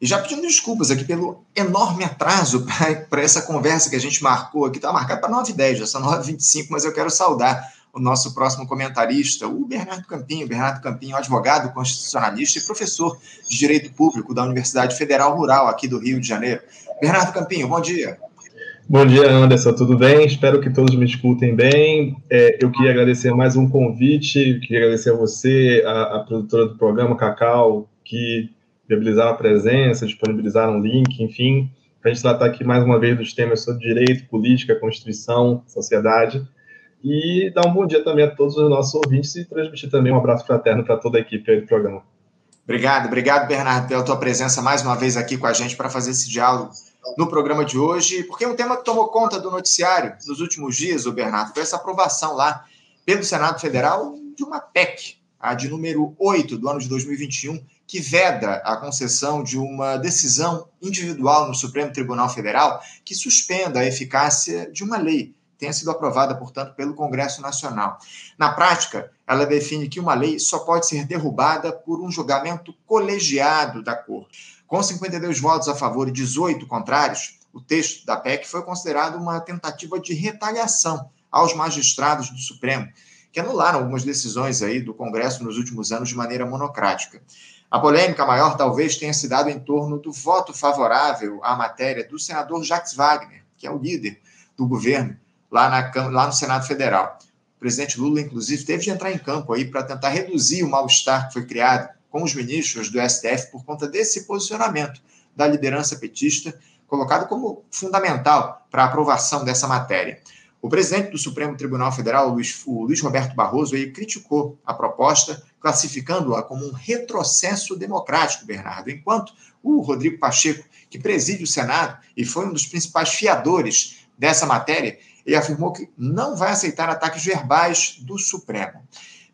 E já pedindo desculpas aqui pelo enorme atraso para essa conversa que a gente marcou aqui. Está marcado para 9h10, já são 9h25, mas eu quero saudar o nosso próximo comentarista, o Bernardo Campinho. Bernardo Campinho, advogado constitucionalista e professor de Direito Público da Universidade Federal Rural aqui do Rio de Janeiro. Bernardo Campinho, bom dia. Bom dia, Anderson, tudo bem? Espero que todos me escutem bem. É, eu queria agradecer mais um convite, queria agradecer a você, a, a produtora do programa, Cacau, que viabilizaram a presença, disponibilizaram o link, enfim, para a gente tratar aqui mais uma vez dos temas sobre direito, política, constituição, sociedade. E dar um bom dia também a todos os nossos ouvintes e transmitir também um abraço fraterno para toda a equipe do programa. Obrigado, obrigado, Bernardo, pela tua presença mais uma vez aqui com a gente para fazer esse diálogo no programa de hoje, porque é um tema que tomou conta do noticiário nos últimos dias, o Bernardo, foi essa aprovação lá pelo Senado Federal de uma PEC, a de número 8 do ano de 2021, que veda a concessão de uma decisão individual no Supremo Tribunal Federal que suspenda a eficácia de uma lei tenha sido aprovada, portanto, pelo Congresso Nacional. Na prática, ela define que uma lei só pode ser derrubada por um julgamento colegiado da Corte. Com 52 votos a favor e 18 contrários, o texto da PEC foi considerado uma tentativa de retaliação aos magistrados do Supremo, que anularam algumas decisões aí do Congresso nos últimos anos de maneira monocrática. A polêmica maior talvez tenha se dado em torno do voto favorável à matéria do senador Jacques Wagner, que é o líder do governo lá, na, lá no Senado Federal. O presidente Lula, inclusive, teve de entrar em campo aí para tentar reduzir o mal-estar que foi criado com os ministros do STF por conta desse posicionamento da liderança petista, colocado como fundamental para a aprovação dessa matéria. O presidente do Supremo Tribunal Federal, Luiz, o Luiz Roberto Barroso, criticou a proposta, classificando-a como um retrocesso democrático, Bernardo, enquanto o Rodrigo Pacheco, que preside o Senado e foi um dos principais fiadores dessa matéria, ele afirmou que não vai aceitar ataques verbais do Supremo.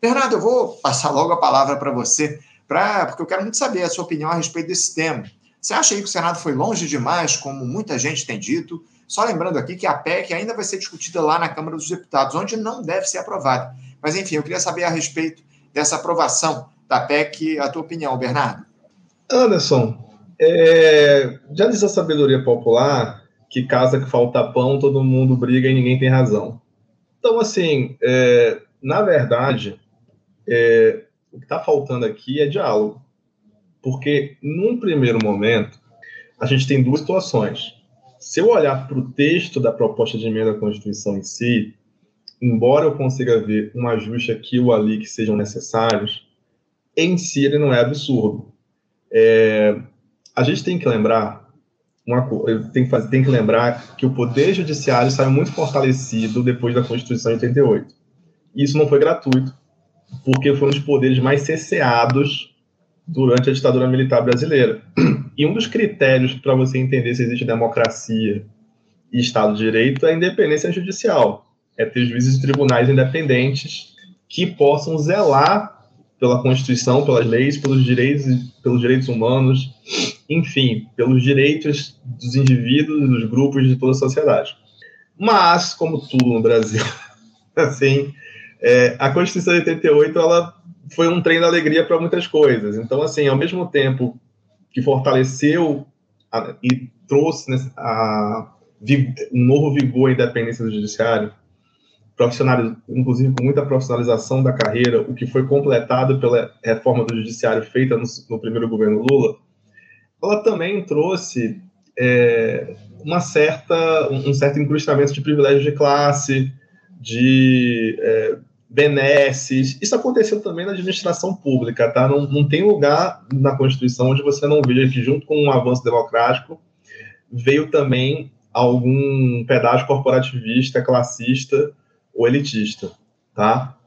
Bernardo, eu vou passar logo a palavra para você pra, porque eu quero muito saber a sua opinião a respeito desse tema. Você acha aí que o Senado foi longe demais, como muita gente tem dito? Só lembrando aqui que a PEC ainda vai ser discutida lá na Câmara dos Deputados, onde não deve ser aprovada. Mas, enfim, eu queria saber a respeito dessa aprovação da PEC, a tua opinião, Bernardo. Anderson, é, já diz a sabedoria popular que casa que falta pão, todo mundo briga e ninguém tem razão. Então, assim, é, na verdade, é, o que está faltando aqui é diálogo. Porque, num primeiro momento, a gente tem duas situações. Se eu olhar para o texto da proposta de emenda à Constituição em si, embora eu consiga ver um ajuste aqui ou ali que sejam necessários, em si ele não é absurdo. É, a gente tem que lembrar uma tem que, fazer, tem que lembrar que o poder judiciário saiu muito fortalecido depois da Constituição de 88. Isso não foi gratuito porque foram os poderes mais cesseados durante a ditadura militar brasileira. E um dos critérios para você entender se existe democracia e Estado de Direito é a independência judicial. É ter juízes e tribunais independentes que possam zelar pela Constituição, pelas leis, pelos direitos, pelos direitos humanos, enfim, pelos direitos dos indivíduos dos grupos de toda a sociedade. Mas, como tudo no Brasil, assim, é, a Constituição de 88 ela foi um trem da alegria para muitas coisas. Então, assim, ao mesmo tempo que fortaleceu a, e trouxe né, a, um novo vigor à independência do judiciário, inclusive com muita profissionalização da carreira, o que foi completado pela reforma do judiciário feita no, no primeiro governo Lula, ela também trouxe é, uma certa, um certo incrustamento de privilégios de classe, de é, benesses. Isso aconteceu também na administração pública, tá? Não, não tem lugar na Constituição onde você não veja que, junto com um avanço democrático, veio também algum pedágio corporativista, classista ou elitista, tá?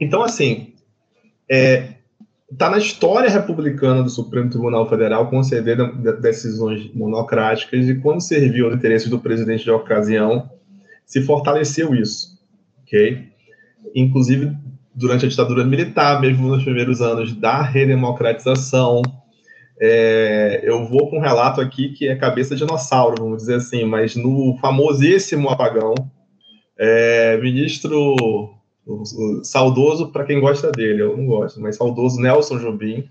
Então, assim, é, tá na história republicana do Supremo Tribunal Federal conceder decisões monocráticas e quando serviu aos interesses do presidente de ocasião, se fortaleceu isso, ok? Inclusive durante a ditadura militar, mesmo nos primeiros anos da redemocratização. É, eu vou com um relato aqui que é cabeça de dinossauro, vamos dizer assim, mas no famosíssimo apagão, é, ministro o, o, saudoso para quem gosta dele, eu não gosto, mas saudoso Nelson Jobim,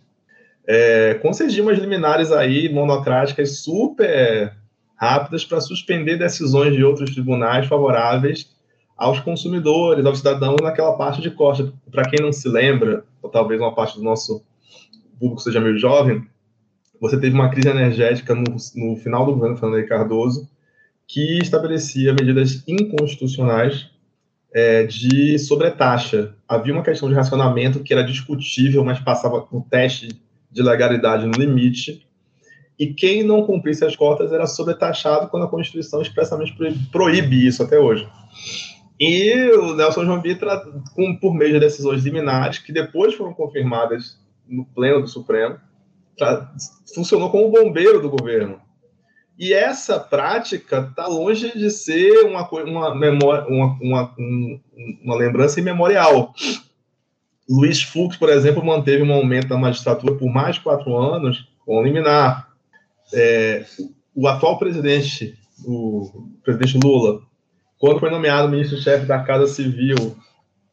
é, umas liminares aí monocráticas super rápidas para suspender decisões de outros tribunais favoráveis aos consumidores, aos cidadãos naquela parte de costa. Para quem não se lembra, ou talvez uma parte do nosso público seja meio jovem, você teve uma crise energética no, no final do governo Fernando Cardoso, que estabelecia medidas inconstitucionais é, de sobretaxa. Havia uma questão de racionamento que era discutível, mas passava no teste de legalidade no limite, e quem não cumprisse as cotas era sobretaxado quando a Constituição expressamente proíbe isso até hoje. E o Nelson João por meio de decisões liminares, que depois foram confirmadas no pleno do Supremo, pra, funcionou como bombeiro do governo. E essa prática está longe de ser uma, uma, memória, uma, uma, uma lembrança imemorial. Luiz Fux, por exemplo, manteve um aumento da magistratura por mais de quatro anos com liminar. É, o atual presidente, o presidente Lula, quando foi nomeado ministro-chefe da Casa Civil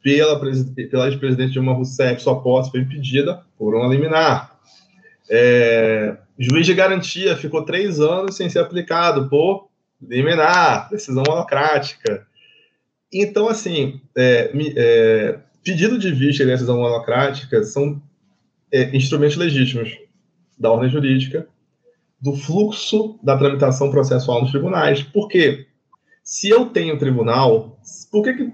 pela, pela ex-presidente Dilma Rousseff, sua posse foi impedida por uma liminar. É, juiz de garantia ficou três anos sem ser aplicado por liminar, decisão monocrática. Então, assim, é, é, pedido de vista e decisão monocrática são é, instrumentos legítimos da ordem jurídica, do fluxo da tramitação processual nos tribunais. Por quê? Se eu tenho tribunal, por que, que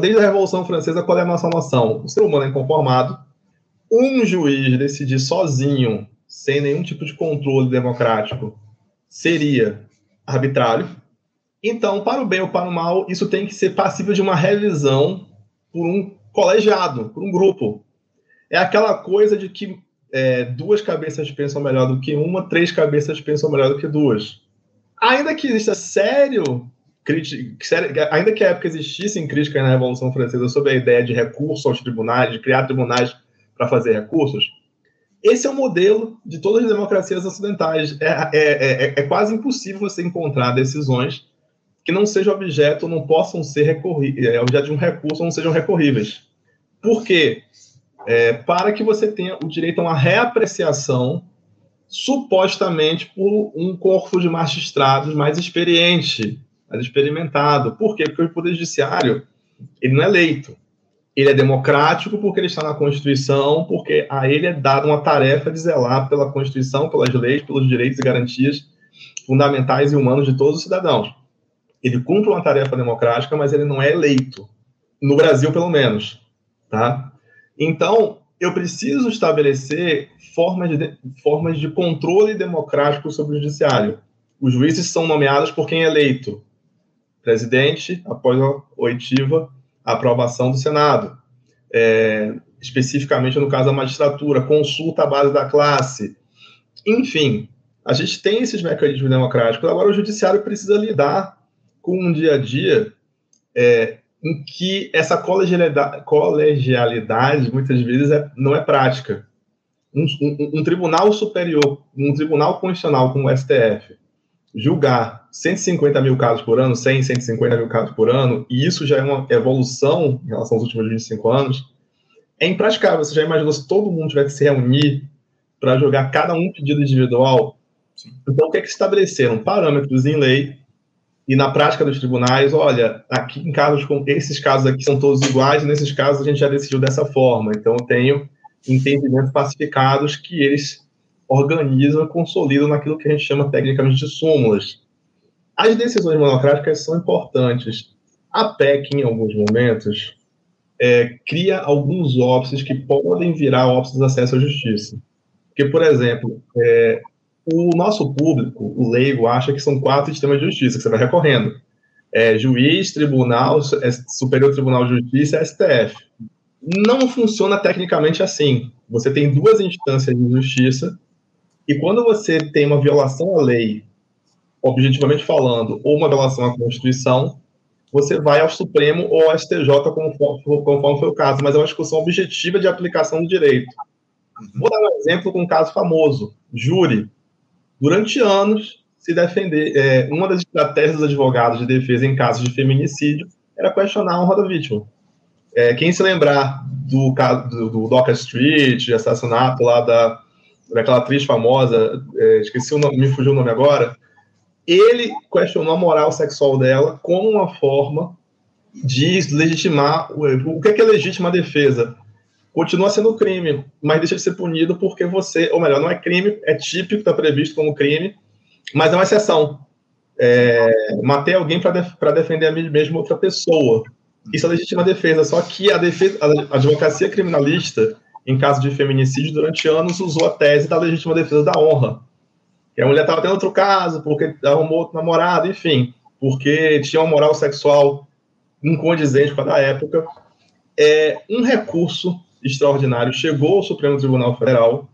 desde a Revolução Francesa, qual é a nossa noção? O ser humano é inconformado, um juiz decidir sozinho, sem nenhum tipo de controle democrático, seria arbitrário. Então, para o bem ou para o mal, isso tem que ser passível de uma revisão por um colegiado, por um grupo. É aquela coisa de que é, duas cabeças pensam melhor do que uma, três cabeças pensam melhor do que duas. Ainda que exista sério, sério ainda que a época existissem críticas na Revolução Francesa sobre a ideia de recurso aos tribunais, de criar tribunais para fazer recursos, esse é o modelo de todas as democracias ocidentais. É, é, é, é, quase impossível você encontrar decisões que não sejam objeto, não possam ser recorríveis, é, objeto de um recurso, não sejam recorríveis. Por quê? É, para que você tenha o direito a uma reapreciação, supostamente por um corpo de magistrados mais experiente, mais experimentado. Por quê? Porque o Poder Judiciário ele não é eleito. Ele é democrático porque ele está na Constituição, porque a ele é dada uma tarefa de zelar pela Constituição, pelas leis, pelos direitos e garantias fundamentais e humanos de todos os cidadãos. Ele cumpre uma tarefa democrática, mas ele não é eleito. No Brasil, pelo menos. Tá? Então, eu preciso estabelecer formas de, formas de controle democrático sobre o judiciário. Os juízes são nomeados por quem é eleito. Presidente, após a oitiva aprovação do Senado. É, especificamente no caso da magistratura, consulta à base da classe. Enfim, a gente tem esses mecanismos democráticos. Agora, o judiciário precisa lidar com um dia a dia é, em que essa colegialidade, colegialidade muitas vezes é, não é prática. Um, um, um, tribunal superior, um tribunal constitucional como o STF, julgar 150 mil casos por ano, 100, 150 mil casos por ano, e isso já é uma evolução em relação aos últimos 25 anos, é impraticável. Você já imaginou se todo mundo tivesse que se reunir para julgar cada um pedido individual? Sim. Então, o que é que estabeleceram? Parâmetros em lei e na prática dos tribunais, olha, aqui em casos com esses casos aqui são todos iguais, nesses casos a gente já decidiu dessa forma. Então eu tenho entendimentos pacificados que eles organizam e consolidam naquilo que a gente chama tecnicamente de súmulas. As decisões monocráticas são importantes. A PEC, em alguns momentos, é, cria alguns óbices que podem virar óbices de acesso à justiça. Porque, por exemplo, é, o nosso público, o leigo, acha que são quatro sistemas de justiça que você vai recorrendo. É, juiz, tribunal, é, superior tribunal de justiça, STF. Não funciona tecnicamente assim. Você tem duas instâncias de justiça e quando você tem uma violação à lei, objetivamente falando, ou uma violação à Constituição, você vai ao Supremo ou ao STJ, conforme, conforme foi o caso, mas é uma discussão objetiva de aplicação do direito. Vou dar um exemplo com um caso famoso: júri durante anos, se defender. É, uma das estratégias dos advogados de defesa em casos de feminicídio era questionar a honra da vítima. É, quem se lembrar do caso do, do Docker Street, assassinato lá da, daquela atriz famosa, é, esqueci o nome, me fugiu o nome agora, ele questionou a moral sexual dela como uma forma de legitimar o que é, que é legítima defesa. Continua sendo crime, mas deixa de ser punido porque você, ou melhor, não é crime, é típico, está previsto como crime, mas é uma exceção. É, matei alguém para def defender a mim mesmo outra pessoa. Isso é legítima defesa, só que a, defesa, a advocacia criminalista, em caso de feminicídio, durante anos usou a tese da legítima defesa da honra. Que a mulher estava tendo outro caso, porque arrumou outro namorado, enfim, porque tinha uma moral sexual incondizente com a da época. É, um recurso extraordinário chegou ao Supremo Tribunal Federal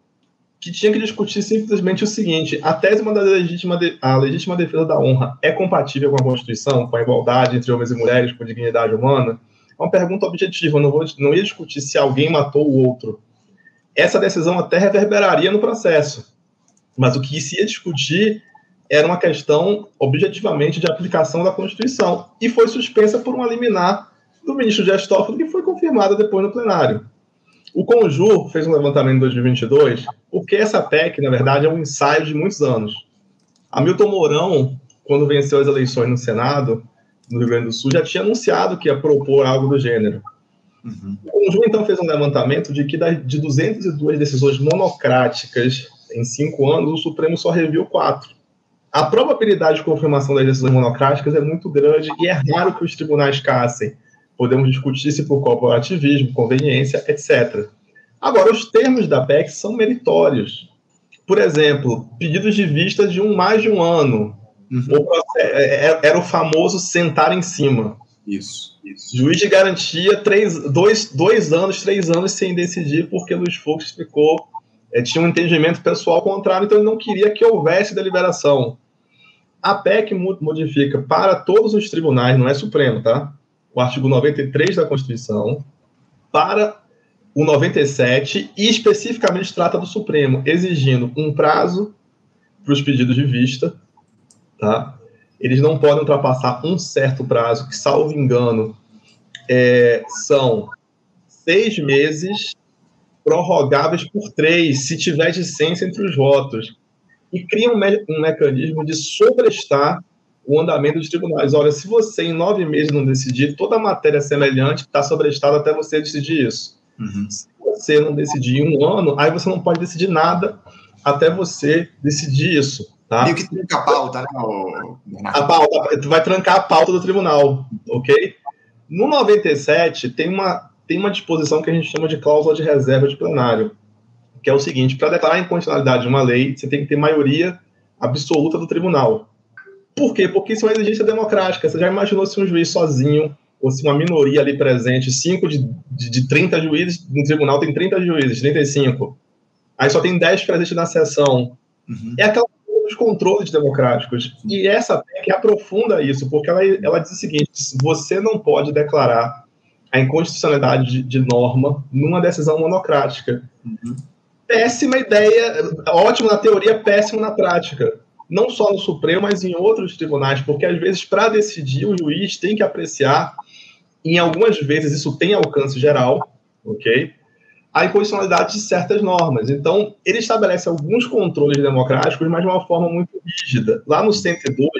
que tinha que discutir simplesmente o seguinte: a tese da legítima, de, a legítima defesa da honra é compatível com a Constituição, com a igualdade entre homens e mulheres, com a dignidade humana? É uma pergunta objetiva, não, vou, não ia discutir se alguém matou o outro. Essa decisão até reverberaria no processo, mas o que se ia discutir era uma questão objetivamente de aplicação da Constituição e foi suspensa por uma liminar do ministro Dias Toffoli que foi confirmada depois no plenário. O Conjur fez um levantamento em 2022, porque essa PEC, na verdade, é um ensaio de muitos anos. Hamilton Mourão, quando venceu as eleições no Senado, no Rio Grande do Sul, já tinha anunciado que ia propor algo do gênero. Uhum. O Conjur, então, fez um levantamento de que de 202 decisões monocráticas em cinco anos, o Supremo só reviu quatro. A probabilidade de confirmação das decisões monocráticas é muito grande e é raro que os tribunais cassem podemos discutir se por corporativismo, conveniência, etc. Agora, os termos da PEC são meritórios. Por exemplo, pedidos de vista de um mais de um ano. Uhum. Era o famoso sentar em cima. Isso, isso. Juiz de garantia, três, dois, dois anos, três anos sem decidir, porque Luiz Fux ficou. É, tinha um entendimento pessoal contrário, então ele não queria que houvesse deliberação. A PEC modifica para todos os tribunais, não é Supremo, tá? o artigo 93 da Constituição para o 97 e especificamente trata do Supremo, exigindo um prazo para os pedidos de vista, tá? Eles não podem ultrapassar um certo prazo, que, salvo engano, é, são seis meses prorrogáveis por três, se tiver dissenso entre os votos. E cria um, me um mecanismo de sobrestar o andamento dos tribunais. Olha, se você em nove meses não decidir, toda a matéria semelhante está sobrestada até você decidir isso. Uhum. Se você não decidir em um ano, aí você não pode decidir nada até você decidir isso. Tá? Meio que tranca a pauta, né? A pauta, tu vai trancar a pauta do tribunal, ok? No 97, tem uma, tem uma disposição que a gente chama de cláusula de reserva de plenário, que é o seguinte: para declarar a inconstitucionalidade de uma lei, você tem que ter maioria absoluta do tribunal. Por quê? Porque isso é uma exigência democrática. Você já imaginou se um juiz sozinho, ou se uma minoria ali presente, 5 de, de, de 30 juízes, no tribunal tem 30 juízes, 35. Aí só tem 10 presentes na sessão. Uhum. É aquela dos controles democráticos. E essa PEC aprofunda isso, porque ela, ela diz o seguinte: você não pode declarar a inconstitucionalidade de, de norma numa decisão monocrática. Uhum. Péssima ideia, ótimo na teoria, péssimo na prática não só no Supremo, mas em outros tribunais, porque às vezes, para decidir, o juiz tem que apreciar, em algumas vezes isso tem alcance geral, ok? A inconstitucionalidade de certas normas. Então, ele estabelece alguns controles democráticos, mas de uma forma muito rígida. Lá no 102,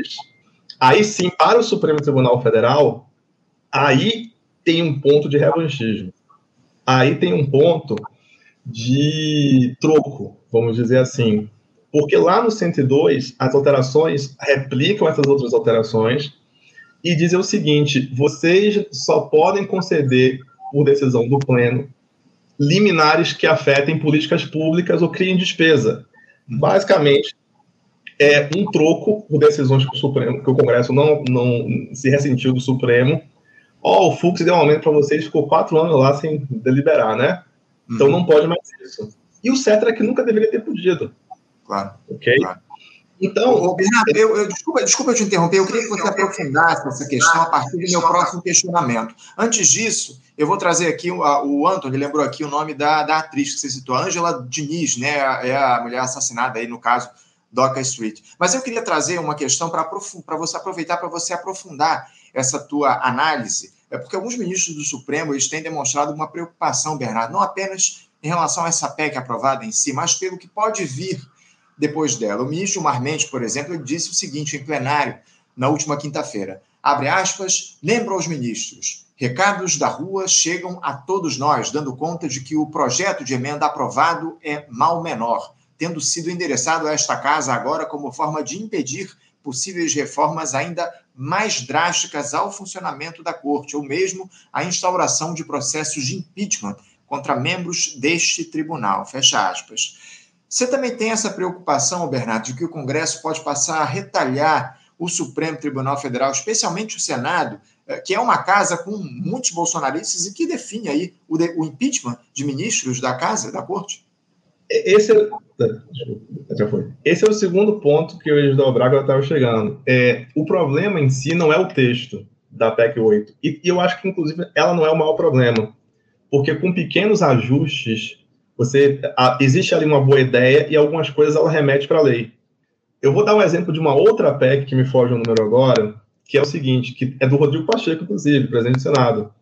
aí sim, para o Supremo Tribunal Federal, aí tem um ponto de revanchismo. Aí tem um ponto de troco, vamos dizer assim. Porque lá no 102, as alterações replicam essas outras alterações e dizem o seguinte: vocês só podem conceder, por decisão do Pleno, liminares que afetem políticas públicas ou criem despesa. Basicamente, é um troco por decisões que o, Supremo, que o Congresso não, não se ressentiu do Supremo. Ó, oh, o Fux deu um aumento para vocês, ficou quatro anos lá sem deliberar, né? Então uhum. não pode mais isso. E o certo é que nunca deveria ter podido. Claro. Ok? Claro. Então. Ô, Bernardo, eu, eu, desculpa, desculpa eu te interromper, eu queria que você aprofundasse essa questão a partir do meu próximo questionamento. Antes disso, eu vou trazer aqui o, o Antônio, lembrou aqui o nome da, da atriz que você citou, Angela Diniz, né? É a mulher assassinada aí, no caso, Doca Street. Mas eu queria trazer uma questão para você aproveitar, para você aprofundar essa tua análise. É porque alguns ministros do Supremo eles têm demonstrado uma preocupação, Bernardo, não apenas em relação a essa PEC aprovada em si, mas pelo que pode vir depois dela. O ministro Marmente, por exemplo, disse o seguinte em plenário na última quinta-feira. Abre aspas, lembra aos ministros. Recados da rua chegam a todos nós, dando conta de que o projeto de emenda aprovado é mal menor, tendo sido endereçado a esta casa agora como forma de impedir possíveis reformas ainda mais drásticas ao funcionamento da corte, ou mesmo a instauração de processos de impeachment contra membros deste tribunal. Fecha aspas. Você também tem essa preocupação, Bernardo, de que o Congresso pode passar a retalhar o Supremo Tribunal Federal, especialmente o Senado, eh, que é uma casa com muitos bolsonaristas e que define aí o, de, o impeachment de ministros da casa, da corte? Esse é, foi. Esse é o segundo ponto que o Edson Braga estava chegando. É, o problema em si não é o texto da PEC 8. E, e eu acho que, inclusive, ela não é o maior problema. Porque com pequenos ajustes, você a, existe ali uma boa ideia e algumas coisas ela remete para a lei. Eu vou dar um exemplo de uma outra PEC que me foge o número agora, que é o seguinte, que é do Rodrigo Pacheco, inclusive, presidente do Senado,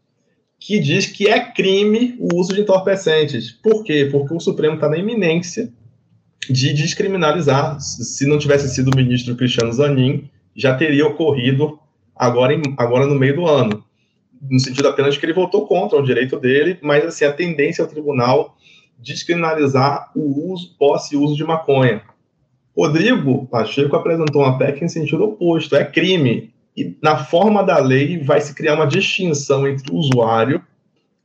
que diz que é crime o uso de entorpecentes. Por quê? Porque o Supremo está na iminência de descriminalizar. Se não tivesse sido o ministro Cristiano Zanin, já teria ocorrido agora, em, agora no meio do ano. No sentido apenas que ele votou contra o direito dele, mas assim, a tendência ao tribunal descriminalizar o uso, posse e uso de maconha. Rodrigo Pacheco apresentou uma PEC em sentido oposto, é crime. E na forma da lei vai se criar uma distinção entre usuário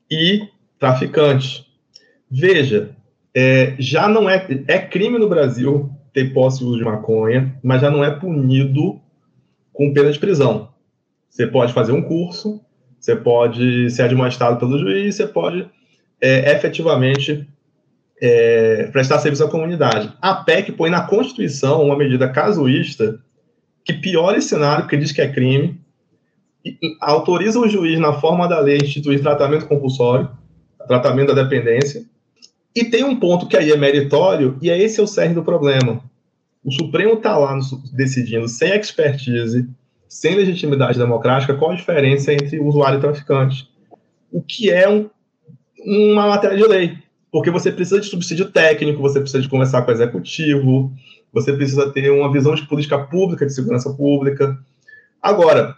e traficante. Veja, é, já não é, é crime no Brasil ter posse e uso de maconha, mas já não é punido com pena de prisão. Você pode fazer um curso, você pode ser admoestado pelo juiz, você pode é, efetivamente é, prestar serviço à comunidade. A PEC põe na Constituição uma medida casuísta que piora esse cenário, porque diz que é crime, e, e, autoriza o juiz, na forma da lei, instituir tratamento compulsório, tratamento da dependência, e tem um ponto que aí é meritório, e é esse é o cerne do problema. O Supremo está lá no, decidindo, sem expertise, sem legitimidade democrática, qual a diferença entre usuário e traficante. O que é um, uma matéria de lei porque você precisa de subsídio técnico, você precisa de conversar com o executivo, você precisa ter uma visão de política pública, de segurança pública. Agora,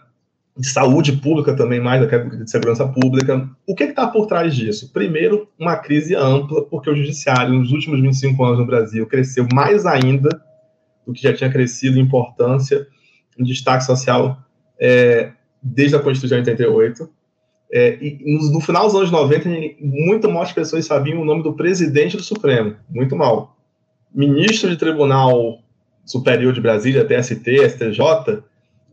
de saúde pública também, mais do que de segurança pública. O que está por trás disso? Primeiro, uma crise ampla, porque o judiciário, nos últimos 25 anos no Brasil, cresceu mais ainda do que já tinha crescido em importância, em destaque social, é, desde a Constituição de 88. É, e no, no, final dos anos 90, muito mais pessoas sabiam o nome do presidente do Supremo, muito mal. Ministro de Tribunal Superior de Brasília, TST, STJ,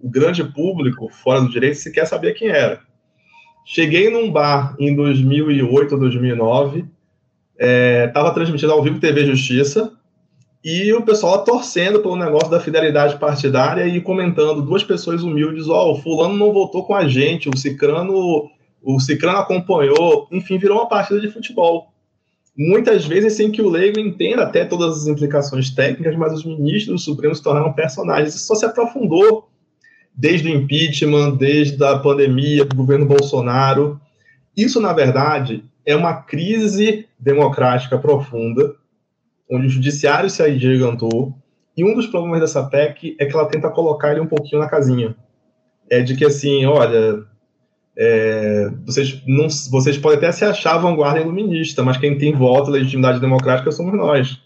o grande público fora do direito sequer sabia quem era. Cheguei num bar em 2008 ou 2009, estava é, transmitindo ao vivo TV Justiça, e o pessoal torcendo pelo negócio da fidelidade partidária e comentando, duas pessoas humildes, ó, oh, o fulano não votou com a gente, o cicrano o Cicrano acompanhou, enfim, virou uma partida de futebol. Muitas vezes sem que o leigo entenda até todas as implicações técnicas, mas os ministros do Supremo se tornaram personagens. Isso só se aprofundou desde o impeachment, desde a pandemia do governo Bolsonaro. Isso, na verdade, é uma crise democrática profunda, onde o judiciário se agigantou, e um dos problemas dessa PEC é que ela tenta colocar ele um pouquinho na casinha. É de que, assim, olha, é, vocês, não, vocês podem até se achar vanguarda iluminista, mas quem tem voto, legitimidade democrática somos nós.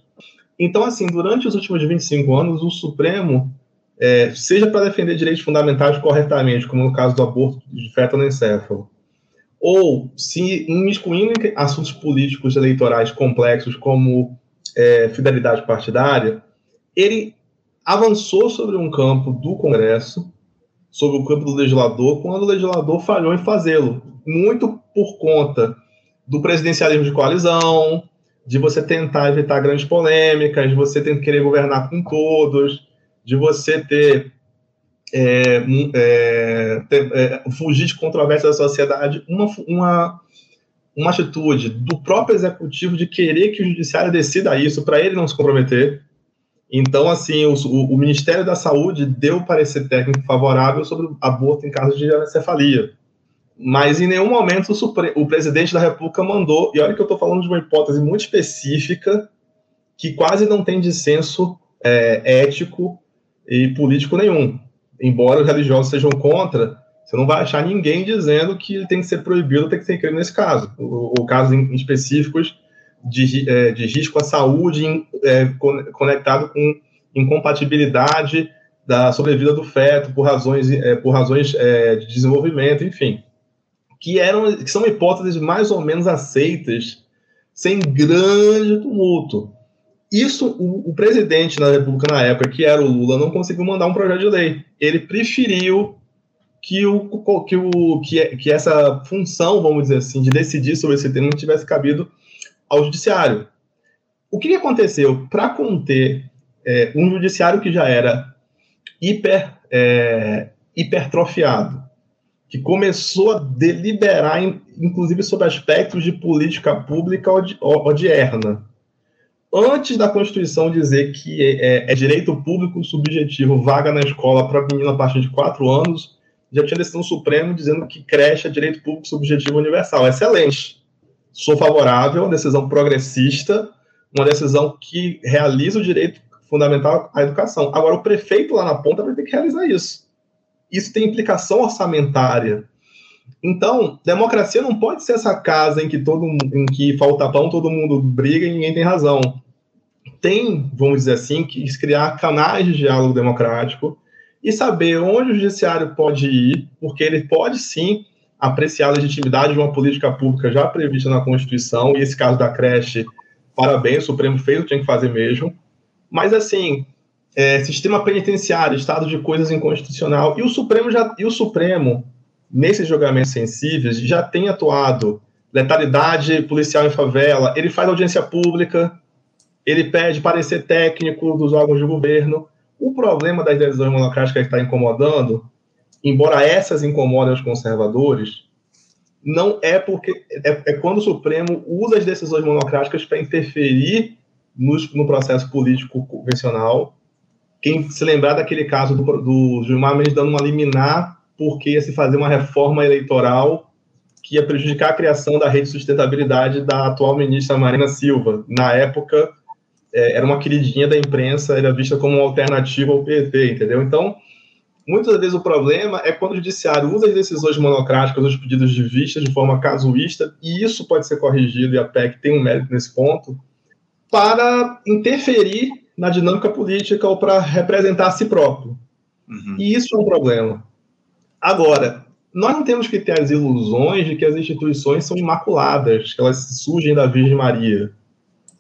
Então, assim, durante os últimos 25 anos, o Supremo, é, seja para defender direitos fundamentais corretamente, como no caso do aborto de feto no encéfalo, ou se em assuntos políticos eleitorais complexos, como é, fidelidade partidária, ele avançou sobre um campo do Congresso sobre o campo do legislador quando o legislador falhou em fazê-lo. Muito por conta do presidencialismo de coalizão, de você tentar evitar grandes polêmicas, de você ter, querer governar com todos, de você ter, é, é, ter é, fugir de controvérsias da sociedade, uma, uma, uma atitude do próprio executivo de querer que o judiciário decida isso para ele não se comprometer, então, assim, o, o, Ministério da Saúde deu parecer técnico favorável sobre aborto em caso de anencefalia. mas em nenhum momento o, o presidente da República mandou, e olha que eu estou falando de uma hipótese muito específica, que quase não tem dissenso é, ético e político nenhum. Embora os religiosos sejam contra, você não vai achar ninguém dizendo que ele tem que ser proibido, tem que ser crime nesse caso. Ou, casos em, específicos de, é, de risco à saúde é, conectado com incompatibilidade da sobrevida do feto por razões, é, por razões é, de desenvolvimento, enfim que eram que são hipóteses mais ou menos aceitas sem grande tumulto. Isso o, o, presidente da República na época, que era o Lula, não conseguiu mandar um projeto de lei. Ele preferiu que, o, que, o, que, que essa função, vamos dizer assim, de decidir sobre esse tema não tivesse cabido ao judiciário. O que aconteceu? Para conter é, um judiciário que já era hiper, é, hipertrofiado, que começou a deliberar, inclusive, sobre aspectos de política pública odierna. Antes da Constituição dizer que é, é direito público subjetivo vaga na escola para menina a partir de quatro anos, já tinha decisão Supremo dizendo que creche é direito público subjetivo universal. Excelente. Sou favorável, uma decisão progressista, uma decisão que realiza o direito fundamental à educação. Agora, o prefeito lá na ponta vai ter que realizar isso isso tem implicação orçamentária. Então, democracia não pode ser essa casa em que todo em que falta pão, todo mundo briga e ninguém tem razão. Tem, vamos dizer assim, que criar canais de diálogo democrático e saber onde o judiciário pode ir, porque ele pode sim apreciar a legitimidade de uma política pública já prevista na Constituição, e esse caso da creche, parabéns, o Supremo fez o que tinha que fazer mesmo. Mas, assim, é, sistema penitenciário, estado de coisas inconstitucional, e o Supremo já e o Supremo nesses julgamentos sensíveis já tem atuado letalidade policial em favela, ele faz audiência pública, ele pede parecer técnico dos órgãos de governo. O problema das decisões monocráticas que está incomodando, embora essas incomodem os conservadores, não é porque é, é quando o Supremo usa as decisões monocráticas para interferir no, no processo político convencional quem se lembrar daquele caso do, do Gilmar Mendes dando uma liminar porque ia se fazer uma reforma eleitoral que ia prejudicar a criação da rede de sustentabilidade da atual ministra Marina Silva. Na época, é, era uma queridinha da imprensa, era vista como uma alternativa ao PT, entendeu? Então, muitas vezes o problema é quando o judiciário usa as decisões monocráticas, os pedidos de vista de forma casuísta, e isso pode ser corrigido, e a PEC tem um mérito nesse ponto, para interferir na dinâmica política ou para representar a si próprio. Uhum. E isso é um problema. Agora, nós não temos que ter as ilusões de que as instituições são imaculadas, que elas surgem da Virgem Maria.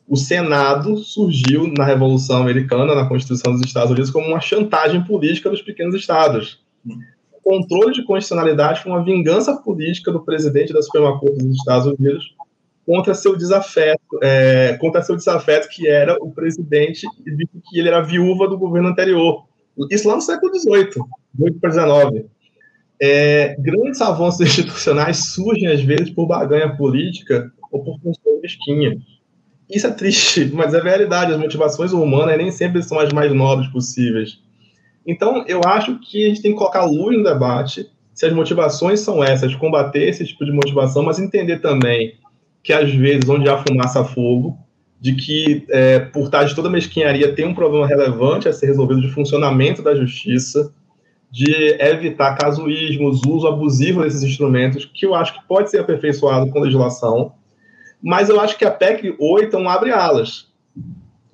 O Senado surgiu na Revolução Americana, na Constituição dos Estados Unidos, como uma chantagem política dos pequenos estados. O controle de constitucionalidade foi uma vingança política do presidente da Suprema Corte dos Estados Unidos contra seu desafeto, é, contra seu desafeto que era o presidente, visto que ele era viúva do governo anterior. Isso lá no século XVIII, 18 para 19. É, grandes avanços institucionais surgem, às vezes, por baganha política ou por função mesquinha. Isso é triste, mas é verdade. As motivações humanas nem sempre são as mais nobres possíveis. Então, eu acho que a gente tem que colocar luz no debate se as motivações são essas, combater esse tipo de motivação, mas entender também que às vezes, onde há fumaça, há fogo, de que é, por trás de toda mesquinharia tem um problema relevante a ser resolvido de funcionamento da justiça, de evitar casuísmos, uso abusivo desses instrumentos, que eu acho que pode ser aperfeiçoado com legislação, mas eu acho que a PEC 8 não abre alas.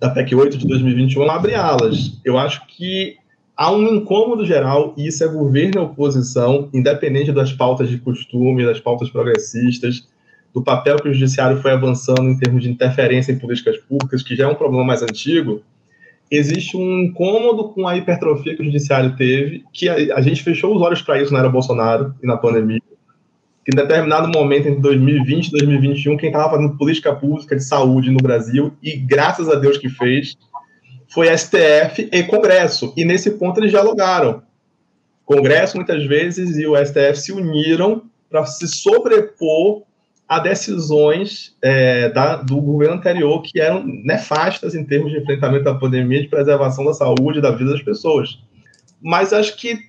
A PEC 8 de 2021 não abre alas. Eu acho que há um incômodo geral, e isso é governo e oposição, independente das pautas de costume, das pautas progressistas, do papel que o judiciário foi avançando em termos de interferência em políticas públicas, que já é um problema mais antigo, existe um incômodo com a hipertrofia que o judiciário teve, que a, a gente fechou os olhos para isso na era Bolsonaro e na pandemia, que em determinado momento, entre 2020 e 2021, quem estava fazendo política pública de saúde no Brasil, e graças a Deus que fez, foi STF e Congresso. E nesse ponto eles dialogaram. Congresso, muitas vezes, e o STF se uniram para se sobrepor a decisões é, da, do governo anterior que eram nefastas em termos de enfrentamento da pandemia, de preservação da saúde e da vida das pessoas. Mas acho que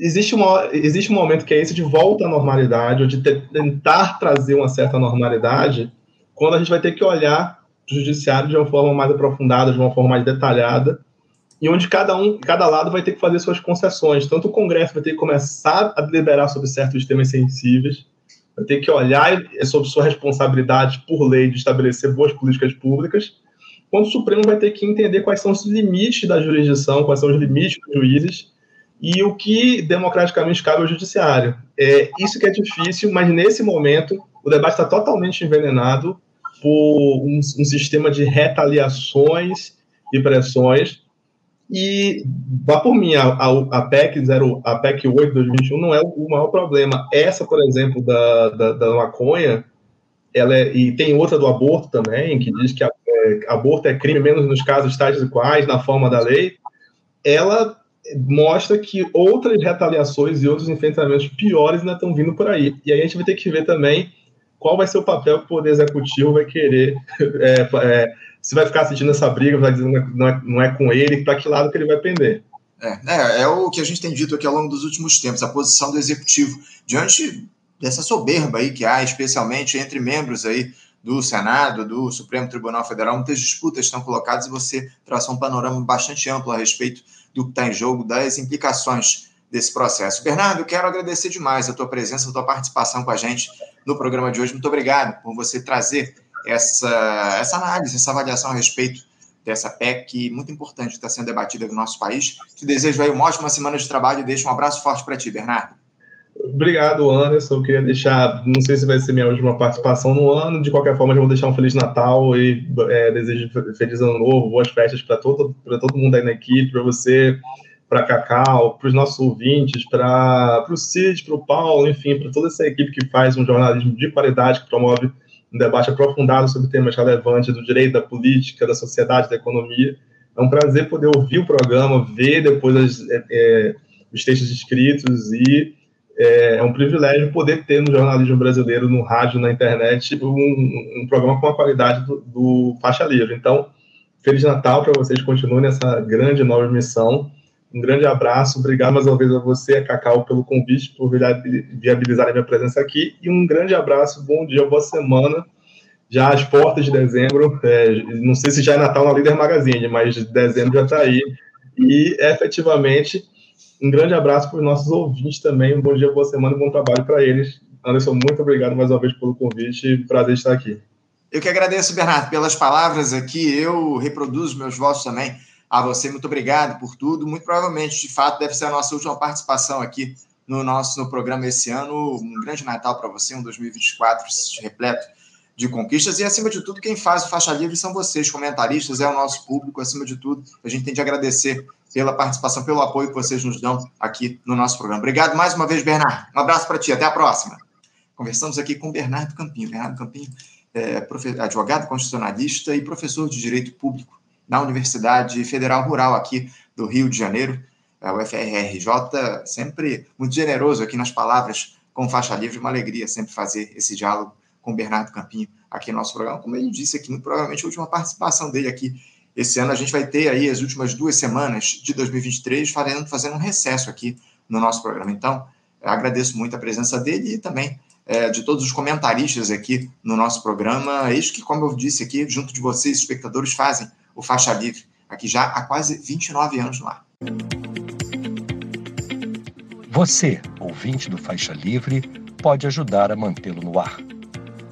existe, uma, existe um momento que é esse de volta à normalidade, ou de tentar trazer uma certa normalidade, quando a gente vai ter que olhar o judiciário de uma forma mais aprofundada, de uma forma mais detalhada, e onde cada um, cada lado vai ter que fazer suas concessões. Tanto o Congresso vai ter que começar a deliberar sobre certos temas sensíveis, vai ter que olhar sobre sua responsabilidade por lei de estabelecer boas políticas públicas, quanto o Supremo vai ter que entender quais são os limites da jurisdição, quais são os limites dos juízes e o que democraticamente cabe ao judiciário. É isso que é difícil, mas nesse momento o debate está totalmente envenenado por um, um sistema de retaliações e pressões e vá por mim, a, a, a, PEC 0, a PEC 8 de 2021 não é o maior problema. Essa, por exemplo, da, da, da maconha, ela é, e tem outra do aborto também, que diz que a, é, aborto é crime, menos nos casos tais e quais, na forma da lei. Ela mostra que outras retaliações e outros enfrentamentos piores ainda estão vindo por aí. E aí a gente vai ter que ver também qual vai ser o papel que o Poder Executivo vai querer é, é, se vai ficar assistindo essa briga, vai dizer não é, não é com ele, para que lado que ele vai pender. É, é, é, o que a gente tem dito aqui ao longo dos últimos tempos, a posição do executivo diante dessa soberba aí que há, especialmente entre membros aí do Senado, do Supremo Tribunal Federal, muitas disputas estão colocadas e você traça um panorama bastante amplo a respeito do que está em jogo, das implicações desse processo. Bernardo, quero agradecer demais a tua presença, a tua participação com a gente no programa de hoje. Muito obrigado por você trazer essa, essa análise, essa avaliação a respeito dessa PEC muito importante que está sendo debatida no nosso país. Te desejo aí uma ótima semana de trabalho e deixo um abraço forte para ti, Bernardo. Obrigado, Anderson. Eu queria deixar, não sei se vai ser minha última participação no ano, de qualquer forma, já vou deixar um Feliz Natal e é, desejo Feliz Ano Novo, boas festas para todo, todo mundo aí na equipe, para você, para Cacau, para os nossos ouvintes, para o Cid, para o Paulo, enfim, para toda essa equipe que faz um jornalismo de qualidade, que promove um debate aprofundado sobre temas relevantes do direito, da política, da sociedade, da economia. É um prazer poder ouvir o programa, ver depois as, é, é, os textos escritos e é, é, um privilégio poder ter no jornalismo brasileiro, no rádio, na internet, um, um programa com a qualidade do, do Faixa Livre. Então, Feliz Natal para vocês, continuem nessa grande nova missão um grande abraço, obrigado mais uma vez a você, a Cacau, pelo convite, por viabilizar a minha presença aqui. E um grande abraço, bom dia, boa semana. Já às portas de dezembro, é, não sei se já é Natal na Líder Magazine, mas dezembro já está aí. E efetivamente, um grande abraço para os nossos ouvintes também. Um bom dia, boa semana, bom trabalho para eles. Anderson, muito obrigado mais uma vez pelo convite. Prazer estar aqui. Eu que agradeço, Bernardo, pelas palavras aqui. Eu reproduzo meus votos também a você, muito obrigado por tudo. Muito provavelmente, de fato, deve ser a nossa última participação aqui no nosso no programa esse ano. Um grande Natal para você, um 2024 repleto de conquistas. E, acima de tudo, quem faz o Faixa Livre são vocês, comentaristas, é o nosso público. Acima de tudo, a gente tem de agradecer pela participação, pelo apoio que vocês nos dão aqui no nosso programa. Obrigado mais uma vez, Bernardo. Um abraço para ti. Até a próxima. Conversamos aqui com Bernardo Campinho. Bernardo Campinho é advogado constitucionalista e professor de Direito Público na Universidade Federal Rural aqui do Rio de Janeiro, a UFRJ, sempre muito generoso aqui nas palavras com faixa livre, uma alegria sempre fazer esse diálogo com o Bernardo Campinho aqui no nosso programa. Como ele disse aqui, muito provavelmente a última participação dele aqui esse ano. A gente vai ter aí as últimas duas semanas de 2023 fazendo, fazendo um recesso aqui no nosso programa. Então, agradeço muito a presença dele e também é, de todos os comentaristas aqui no nosso programa. Eis que, como eu disse aqui, junto de vocês, espectadores, fazem o Faixa Livre, aqui já há quase 29 anos no ar. Você, ouvinte do Faixa Livre, pode ajudar a mantê-lo no ar.